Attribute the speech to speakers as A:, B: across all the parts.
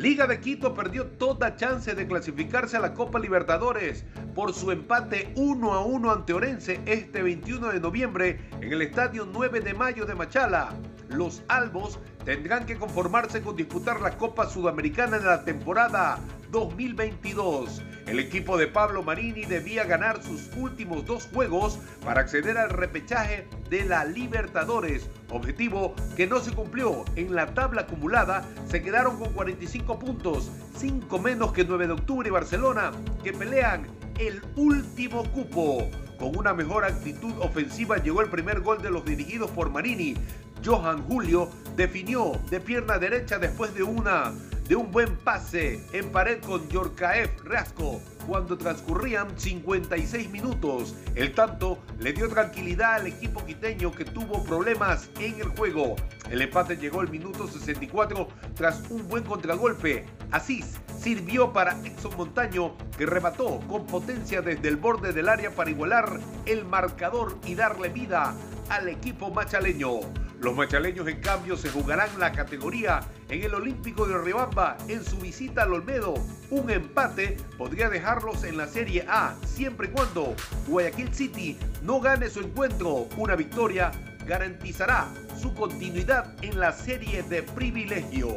A: Liga de Quito perdió toda chance de clasificarse a la Copa Libertadores por su empate 1 a 1 ante Orense este 21 de noviembre en el Estadio 9 de Mayo de Machala. Los albos tendrán que conformarse con disputar la Copa Sudamericana en la temporada 2022. El equipo de Pablo Marini debía ganar sus últimos dos juegos para acceder al repechaje de la Libertadores, objetivo que no se cumplió. En la tabla acumulada se quedaron con 45 puntos, 5 menos que 9 de octubre y Barcelona, que pelean el último cupo. Con una mejor actitud ofensiva llegó el primer gol de los dirigidos por Marini. Johan Julio definió de pierna derecha después de una de un buen pase en pared con Yorkaev Rasco cuando transcurrían 56 minutos. El tanto le dio tranquilidad al equipo quiteño que tuvo problemas en el juego. El empate llegó al minuto 64 tras un buen contragolpe. Asís sirvió para Exxon Montaño que remató con potencia desde el borde del área para igualar el marcador y darle vida al equipo machaleño. Los machaleños, en cambio, se jugarán la categoría en el Olímpico de Riobamba en su visita al Olmedo. Un empate podría dejarlos en la Serie A siempre y cuando Guayaquil City no gane su encuentro. Una victoria garantizará su continuidad en la serie de privilegio.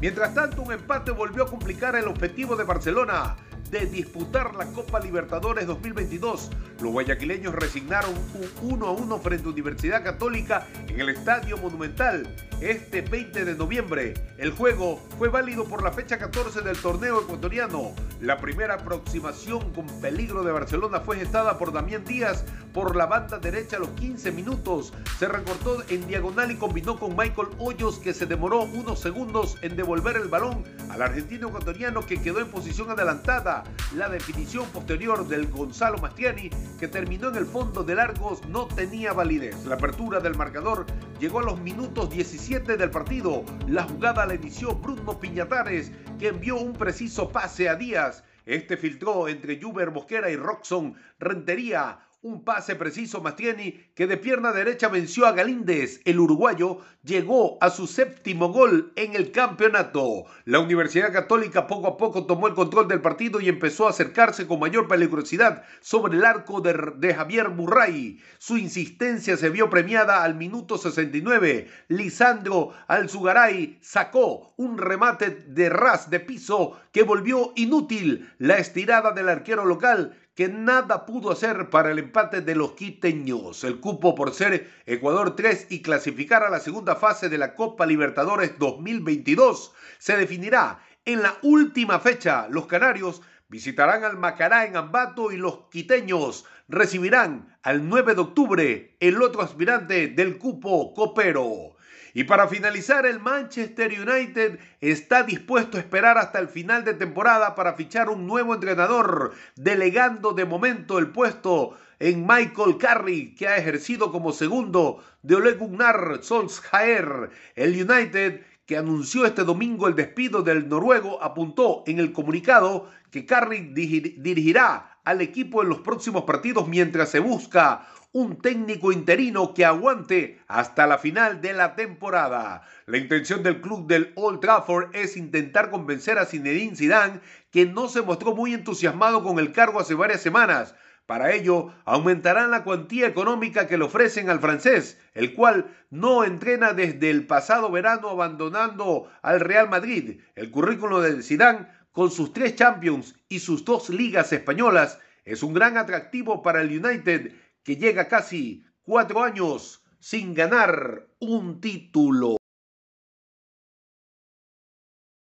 A: Mientras tanto, un empate volvió a complicar el objetivo de Barcelona de disputar la Copa Libertadores 2022. Los guayaquileños resignaron un 1 a 1 frente a Universidad Católica en el Estadio Monumental este 20 de noviembre. El juego fue válido por la fecha 14 del torneo ecuatoriano. La primera aproximación con peligro de Barcelona fue gestada por Damián Díaz por la banda derecha a los 15 minutos. Se recortó en diagonal y combinó con Michael Hoyos que se demoró unos segundos en devolver el balón al argentino ecuatoriano que quedó en posición adelantada. La definición posterior del Gonzalo Mastiani que terminó en el fondo de largos no tenía validez. La apertura del marcador llegó a los minutos 17 del partido. La jugada la inició Bruno Piñatares que envió un preciso pase a Díaz. Este filtró entre Juber Mosquera y Roxon Rentería un pase preciso Mastieni que de pierna derecha venció a Galíndez. El uruguayo llegó a su séptimo gol en el campeonato. La Universidad Católica poco a poco tomó el control del partido y empezó a acercarse con mayor peligrosidad sobre el arco de, Javier Murray. Su insistencia se vio premiada al minuto 69. Lisandro Alzugaray sacó un remate de ras de piso que volvió inútil la estirada del arquero local que nada pudo hacer para el empate de los quiteños. El cupo por ser Ecuador 3 y clasificar a la segunda fase de la Copa Libertadores 2022 se definirá en la última fecha. Los canarios visitarán al Macará en Ambato y los quiteños recibirán al 9 de octubre el otro aspirante del cupo copero. Y para finalizar, el Manchester United está dispuesto a esperar hasta el final de temporada para fichar un nuevo entrenador, delegando de momento el puesto en Michael Carrick, que ha ejercido como segundo de Ole Gunnar Solskjaer. El United que anunció este domingo el despido del noruego, apuntó en el comunicado que Carrick dirigirá al equipo en los próximos partidos mientras se busca un técnico interino que aguante hasta la final de la temporada. La intención del club del Old Trafford es intentar convencer a Zinedine Zidane, que no se mostró muy entusiasmado con el cargo hace varias semanas. Para ello, aumentarán la cuantía económica que le ofrecen al francés, el cual no entrena desde el pasado verano abandonando al Real Madrid. El currículo de Zidane, con sus tres Champions y sus dos ligas españolas, es un gran atractivo para el United que llega casi cuatro años sin ganar un título.